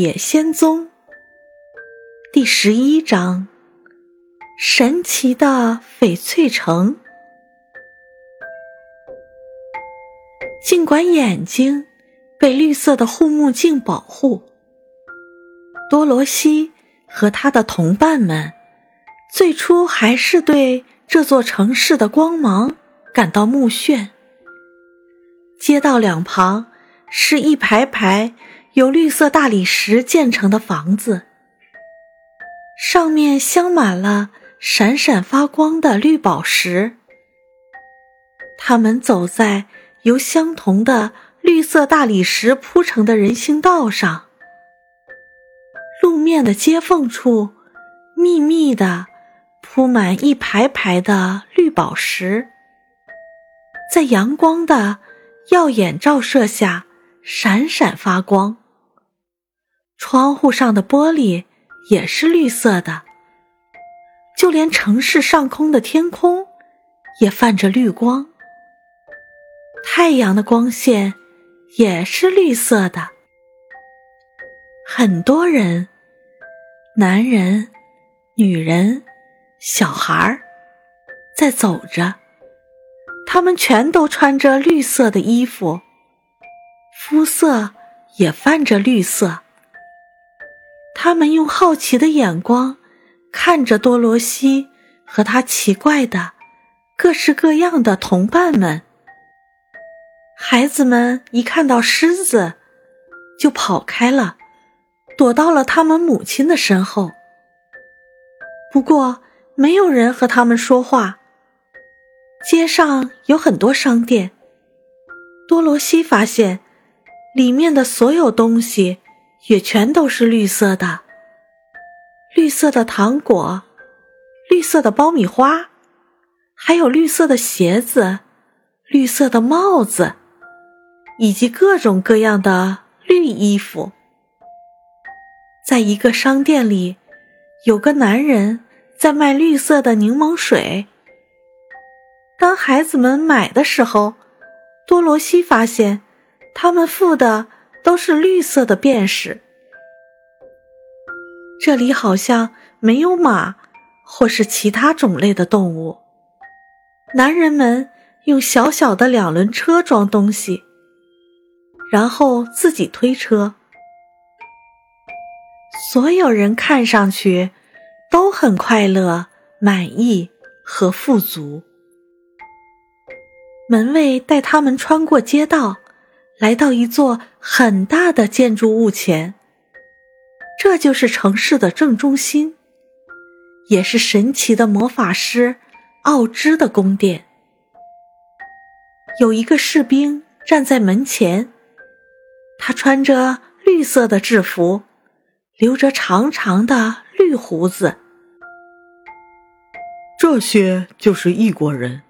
野仙踪》第十一章：神奇的翡翠城。尽管眼睛被绿色的护目镜保护，多罗西和他的同伴们最初还是对这座城市的光芒感到目眩。街道两旁。是一排排由绿色大理石建成的房子，上面镶满了闪闪发光的绿宝石。他们走在由相同的绿色大理石铺成的人行道上，路面的接缝处密密的铺满一排排的绿宝石，在阳光的耀眼照射下。闪闪发光，窗户上的玻璃也是绿色的，就连城市上空的天空也泛着绿光。太阳的光线也是绿色的。很多人，男人、女人、小孩儿，在走着，他们全都穿着绿色的衣服。肤色也泛着绿色。他们用好奇的眼光看着多罗西和他奇怪的、各式各样的同伴们。孩子们一看到狮子，就跑开了，躲到了他们母亲的身后。不过，没有人和他们说话。街上有很多商店。多罗西发现。里面的所有东西也全都是绿色的，绿色的糖果，绿色的爆米花，还有绿色的鞋子、绿色的帽子，以及各种各样的绿衣服。在一个商店里，有个男人在卖绿色的柠檬水。当孩子们买的时候，多罗西发现。他们付的都是绿色的便士。这里好像没有马或是其他种类的动物。男人们用小小的两轮车装东西，然后自己推车。所有人看上去都很快乐、满意和富足。门卫带他们穿过街道。来到一座很大的建筑物前，这就是城市的正中心，也是神奇的魔法师奥芝的宫殿。有一个士兵站在门前，他穿着绿色的制服，留着长长的绿胡子。这些就是异国人，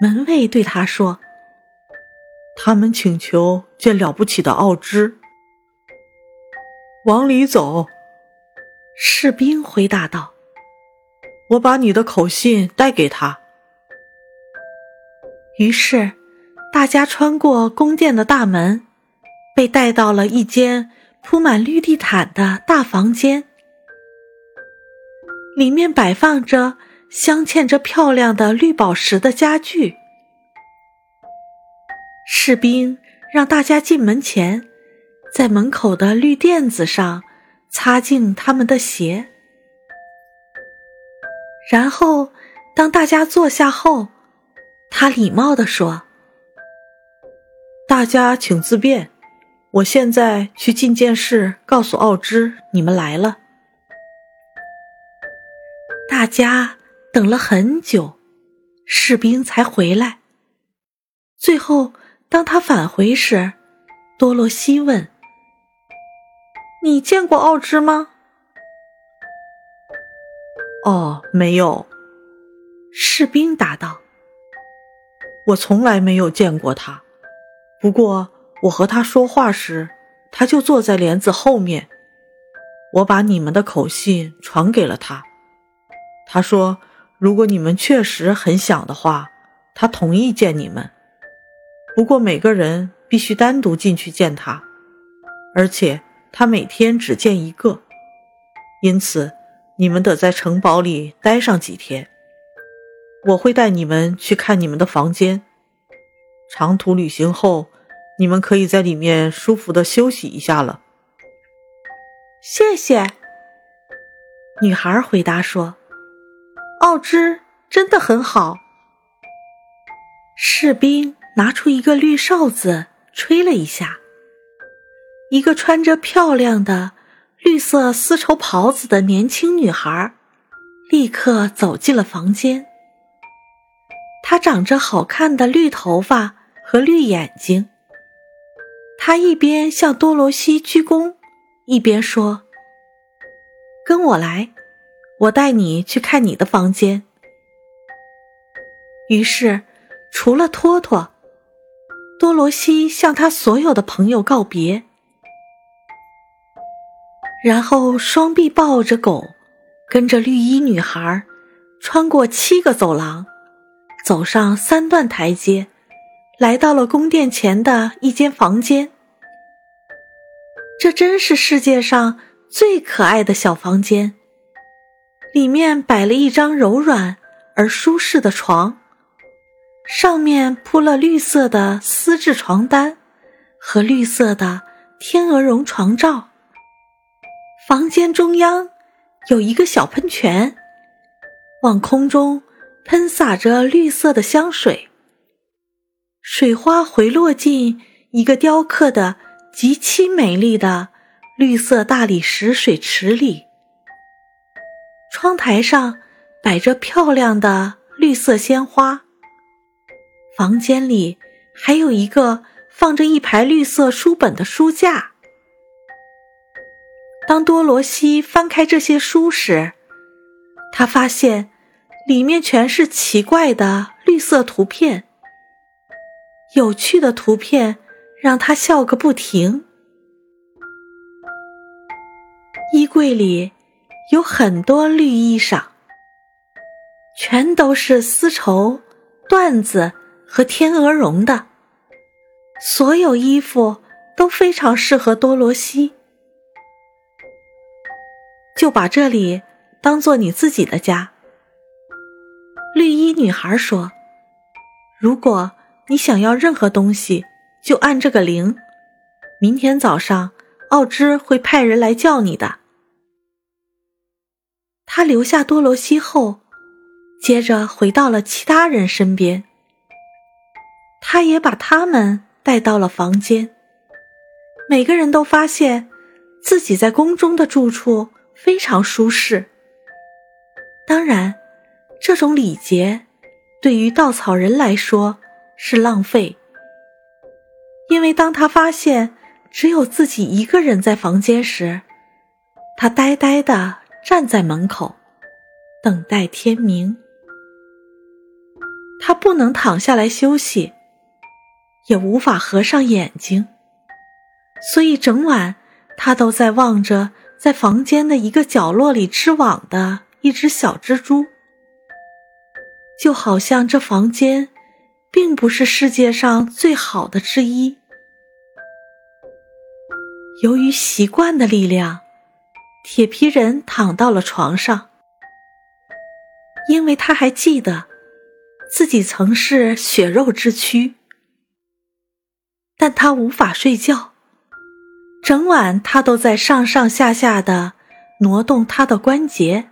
门卫对他说。他们请求见了不起的奥芝。往里走，士兵回答道：“我把你的口信带给他。”于是，大家穿过宫殿的大门，被带到了一间铺满绿地毯的大房间，里面摆放着镶嵌着漂亮的绿宝石的家具。士兵让大家进门前，在门口的绿垫子上擦净他们的鞋。然后，当大家坐下后，他礼貌地说：“大家请自便，我现在去进见室告诉奥芝你们来了。”大家等了很久，士兵才回来。最后。当他返回时，多罗西问：“你见过奥芝吗？”“哦，没有。”士兵答道。“我从来没有见过他。不过我和他说话时，他就坐在帘子后面。我把你们的口信传给了他。他说，如果你们确实很想的话，他同意见你们。”不过每个人必须单独进去见他，而且他每天只见一个，因此你们得在城堡里待上几天。我会带你们去看你们的房间。长途旅行后，你们可以在里面舒服的休息一下了。谢谢。女孩回答说：“奥芝真的很好。”士兵拿出一个绿哨子，吹了一下。一个穿着漂亮的绿色丝绸袍子的年轻女孩，立刻走进了房间。她长着好看的绿头发和绿眼睛。她一边向多罗西鞠躬，一边说：“跟我来，我带你去看你的房间。”于是。除了托托，多罗西向他所有的朋友告别，然后双臂抱着狗，跟着绿衣女孩，穿过七个走廊，走上三段台阶，来到了宫殿前的一间房间。这真是世界上最可爱的小房间，里面摆了一张柔软而舒适的床。上面铺了绿色的丝质床单和绿色的天鹅绒床罩。房间中央有一个小喷泉，往空中喷洒着绿色的香水。水花回落进一个雕刻的极其美丽的绿色大理石水池里。窗台上摆着漂亮的绿色鲜花。房间里还有一个放着一排绿色书本的书架。当多罗西翻开这些书时，他发现里面全是奇怪的绿色图片。有趣的图片让他笑个不停。衣柜里有很多绿衣裳，全都是丝绸、缎子。和天鹅绒的，所有衣服都非常适合多罗西。就把这里当做你自己的家。绿衣女孩说：“如果你想要任何东西，就按这个铃。明天早上，奥芝会派人来叫你的。”他留下多罗西后，接着回到了其他人身边。他也把他们带到了房间，每个人都发现自己在宫中的住处非常舒适。当然，这种礼节对于稻草人来说是浪费，因为当他发现只有自己一个人在房间时，他呆呆地站在门口，等待天明。他不能躺下来休息。也无法合上眼睛，所以整晚他都在望着在房间的一个角落里织网的一只小蜘蛛，就好像这房间并不是世界上最好的之一。由于习惯的力量，铁皮人躺到了床上，因为他还记得自己曾是血肉之躯。但他无法睡觉，整晚他都在上上下下的挪动他的关节，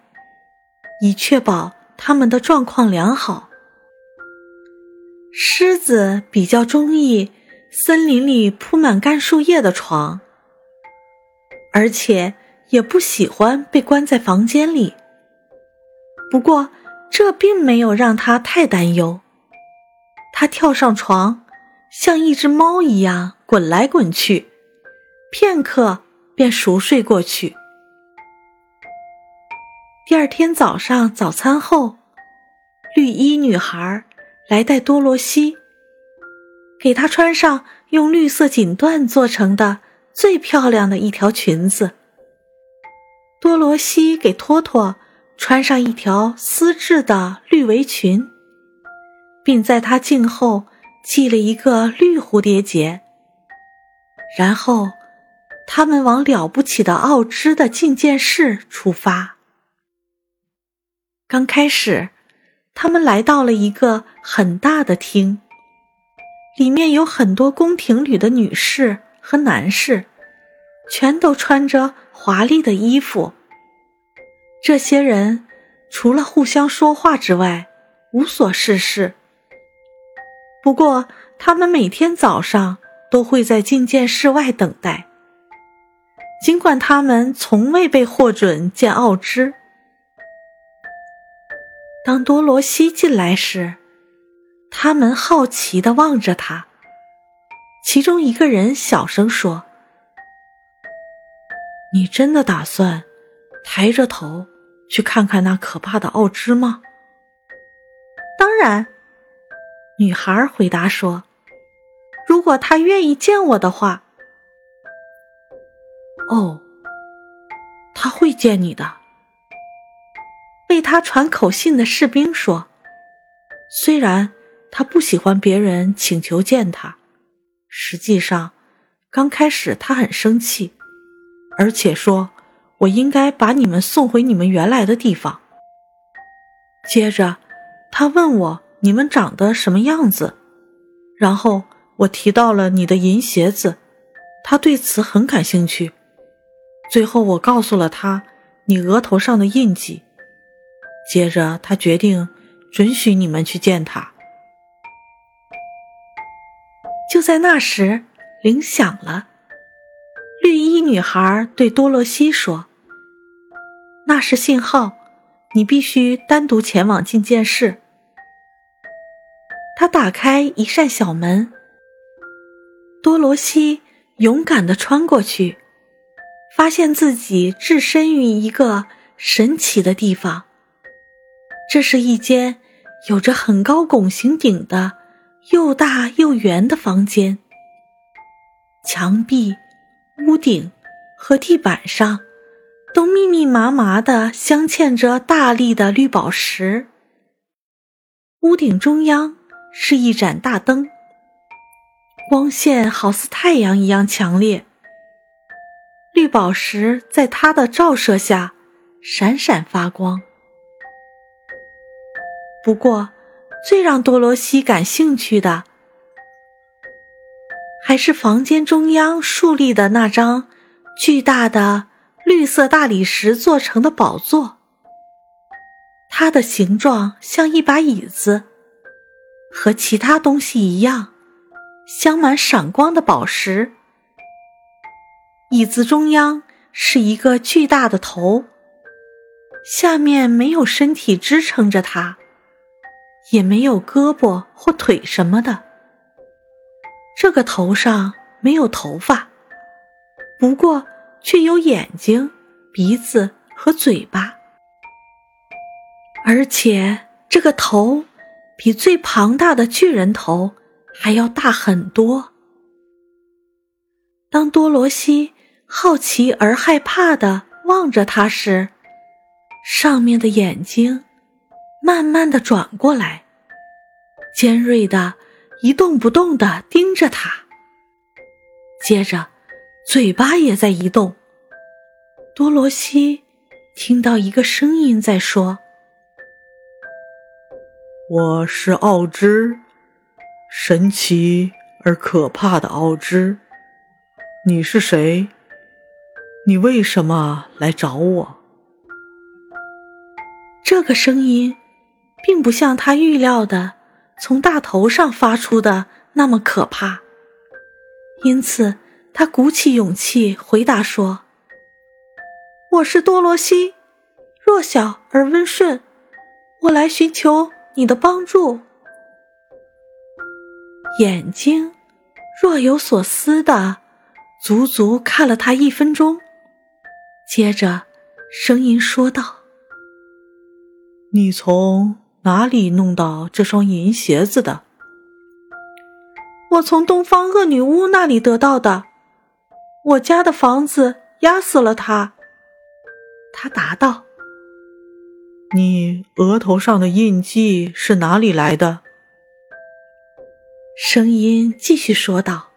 以确保他们的状况良好。狮子比较中意森林里铺满干树叶的床，而且也不喜欢被关在房间里。不过这并没有让他太担忧，他跳上床。像一只猫一样滚来滚去，片刻便熟睡过去。第二天早上早餐后，绿衣女孩来带多罗西，给她穿上用绿色锦缎做成的最漂亮的一条裙子。多罗西给托托穿上一条丝质的绿围裙，并在她颈后。系了一个绿蝴蝶结，然后他们往了不起的奥芝的觐见室出发。刚开始，他们来到了一个很大的厅，里面有很多宫廷里的女士和男士，全都穿着华丽的衣服。这些人除了互相说话之外，无所事事。不过，他们每天早上都会在觐见室外等待。尽管他们从未被获准见奥芝，当多罗西进来时，他们好奇地望着他。其中一个人小声说：“你真的打算抬着头去看看那可怕的奥芝吗？”“当然。”女孩回答说，“如果他愿意见我的话。”哦，他会见你的。为他传口信的士兵说：“虽然他不喜欢别人请求见他，实际上刚开始他很生气，而且说我应该把你们送回你们原来的地方。接着，他问我你们长得什么样子，然后我提到了你的银鞋子，他对此很感兴趣。”最后，我告诉了他你额头上的印记。接着，他决定准许你们去见他。就在那时，铃响了。绿衣女孩对多罗西说：“那是信号，你必须单独前往觐见室。”他打开一扇小门，多罗西勇敢地穿过去。发现自己置身于一个神奇的地方。这是一间有着很高拱形顶的、又大又圆的房间。墙壁、屋顶和地板上都密密麻麻的镶嵌着大粒的绿宝石。屋顶中央是一盏大灯，光线好似太阳一样强烈。绿宝石在它的照射下闪闪发光。不过，最让多罗西感兴趣的，还是房间中央竖立的那张巨大的绿色大理石做成的宝座。它的形状像一把椅子，和其他东西一样，镶满闪光的宝石。椅子中央是一个巨大的头，下面没有身体支撑着它，也没有胳膊或腿什么的。这个头上没有头发，不过却有眼睛、鼻子和嘴巴，而且这个头比最庞大的巨人头还要大很多。当多罗西。好奇而害怕的望着他时，上面的眼睛慢慢的转过来，尖锐的一动不动的盯着他。接着，嘴巴也在移动。多罗西听到一个声音在说：“我是奥芝，神奇而可怕的奥芝。你是谁？”你为什么来找我？这个声音并不像他预料的从大头上发出的那么可怕，因此他鼓起勇气回答说：“我是多罗西，弱小而温顺，我来寻求你的帮助。”眼睛若有所思的足足看了他一分钟。接着，声音说道：“你从哪里弄到这双银鞋子的？”“我从东方恶女巫那里得到的。我家的房子压死了他。”他答道。“你额头上的印记是哪里来的？”声音继续说道：“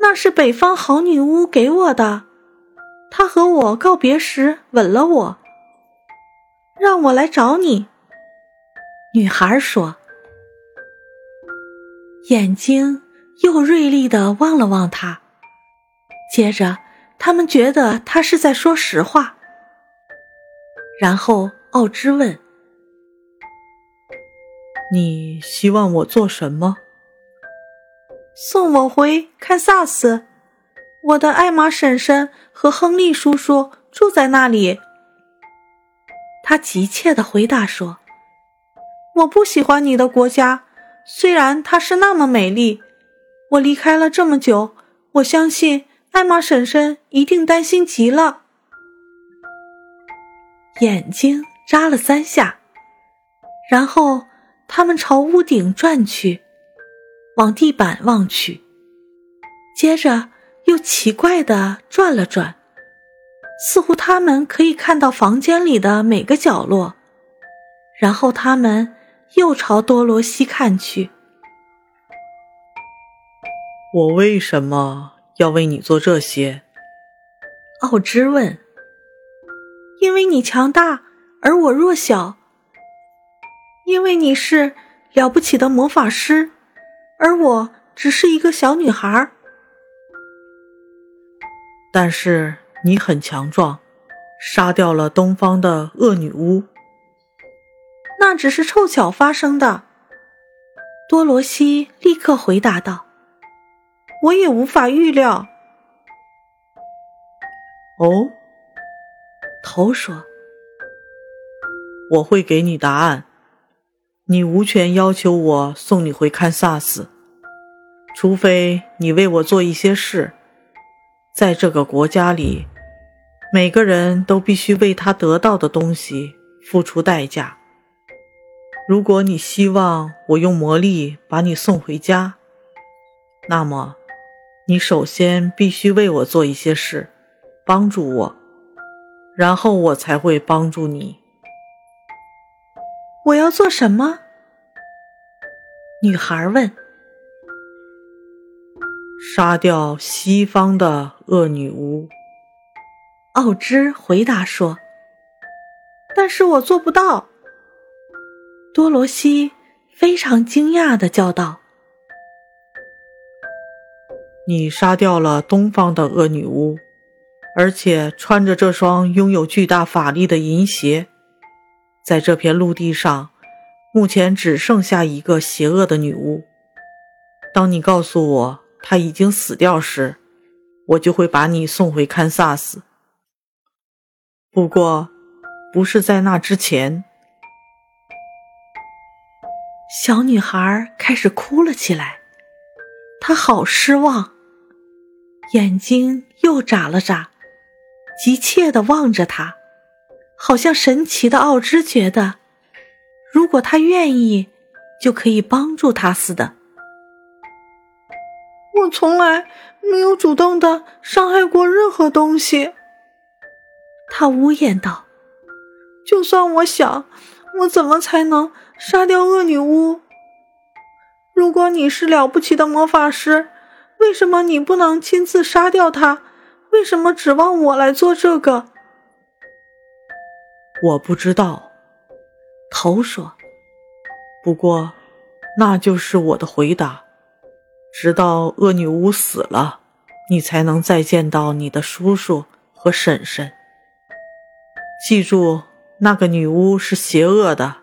那是北方好女巫给我的。她和我告别时吻了我，让我来找你。”女孩说，眼睛又锐利的望了望他。接着，他们觉得他是在说实话。然后奥芝问：“你希望我做什么？”“送我回堪萨斯，我的艾玛婶婶和亨利叔叔住在那里。”他急切的回答说。我不喜欢你的国家，虽然它是那么美丽。我离开了这么久，我相信艾玛婶婶一定担心极了。眼睛眨了三下，然后他们朝屋顶转去，往地板望去，接着又奇怪的转了转，似乎他们可以看到房间里的每个角落。然后他们。又朝多罗西看去。我为什么要为你做这些？奥芝问。因为你强大，而我弱小。因为你是了不起的魔法师，而我只是一个小女孩。但是你很强壮，杀掉了东方的恶女巫。那只是凑巧发生的，多罗西立刻回答道：“我也无法预料。”哦，头说：“我会给你答案。你无权要求我送你回堪萨斯，除非你为我做一些事。在这个国家里，每个人都必须为他得到的东西付出代价。”如果你希望我用魔力把你送回家，那么你首先必须为我做一些事，帮助我，然后我才会帮助你。我要做什么？女孩问。杀掉西方的恶女巫。奥芝回答说。但是我做不到。多罗西非常惊讶的叫道：“你杀掉了东方的恶女巫，而且穿着这双拥有巨大法力的银鞋，在这片陆地上，目前只剩下一个邪恶的女巫。当你告诉我她已经死掉时，我就会把你送回堪萨斯。不过，不是在那之前。”小女孩开始哭了起来，她好失望，眼睛又眨了眨，急切地望着他，好像神奇的奥芝觉得，如果他愿意，就可以帮助他似的。我从来没有主动的伤害过任何东西，他呜咽道：“就算我想，我怎么才能？”杀掉恶女巫。如果你是了不起的魔法师，为什么你不能亲自杀掉她？为什么指望我来做这个？我不知道。头说。不过，那就是我的回答。直到恶女巫死了，你才能再见到你的叔叔和婶婶。记住，那个女巫是邪恶的。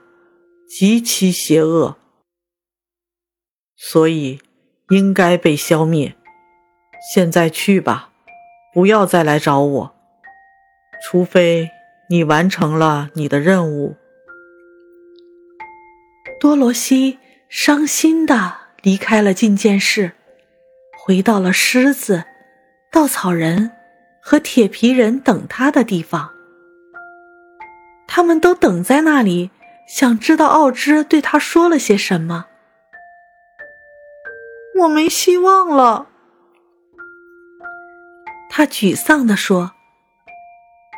极其邪恶，所以应该被消灭。现在去吧，不要再来找我，除非你完成了你的任务。多罗西伤心的离开了觐见室，回到了狮子、稻草人和铁皮人等他的地方。他们都等在那里。想知道奥芝对他说了些什么？我没希望了，他沮丧地说：“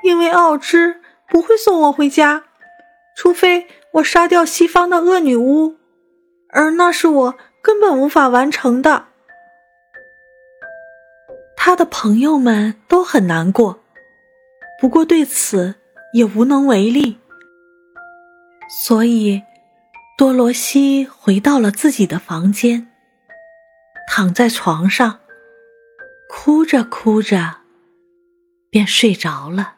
因为奥芝不会送我回家，除非我杀掉西方的恶女巫，而那是我根本无法完成的。”他的朋友们都很难过，不过对此也无能为力。所以，多罗西回到了自己的房间，躺在床上，哭着哭着，便睡着了。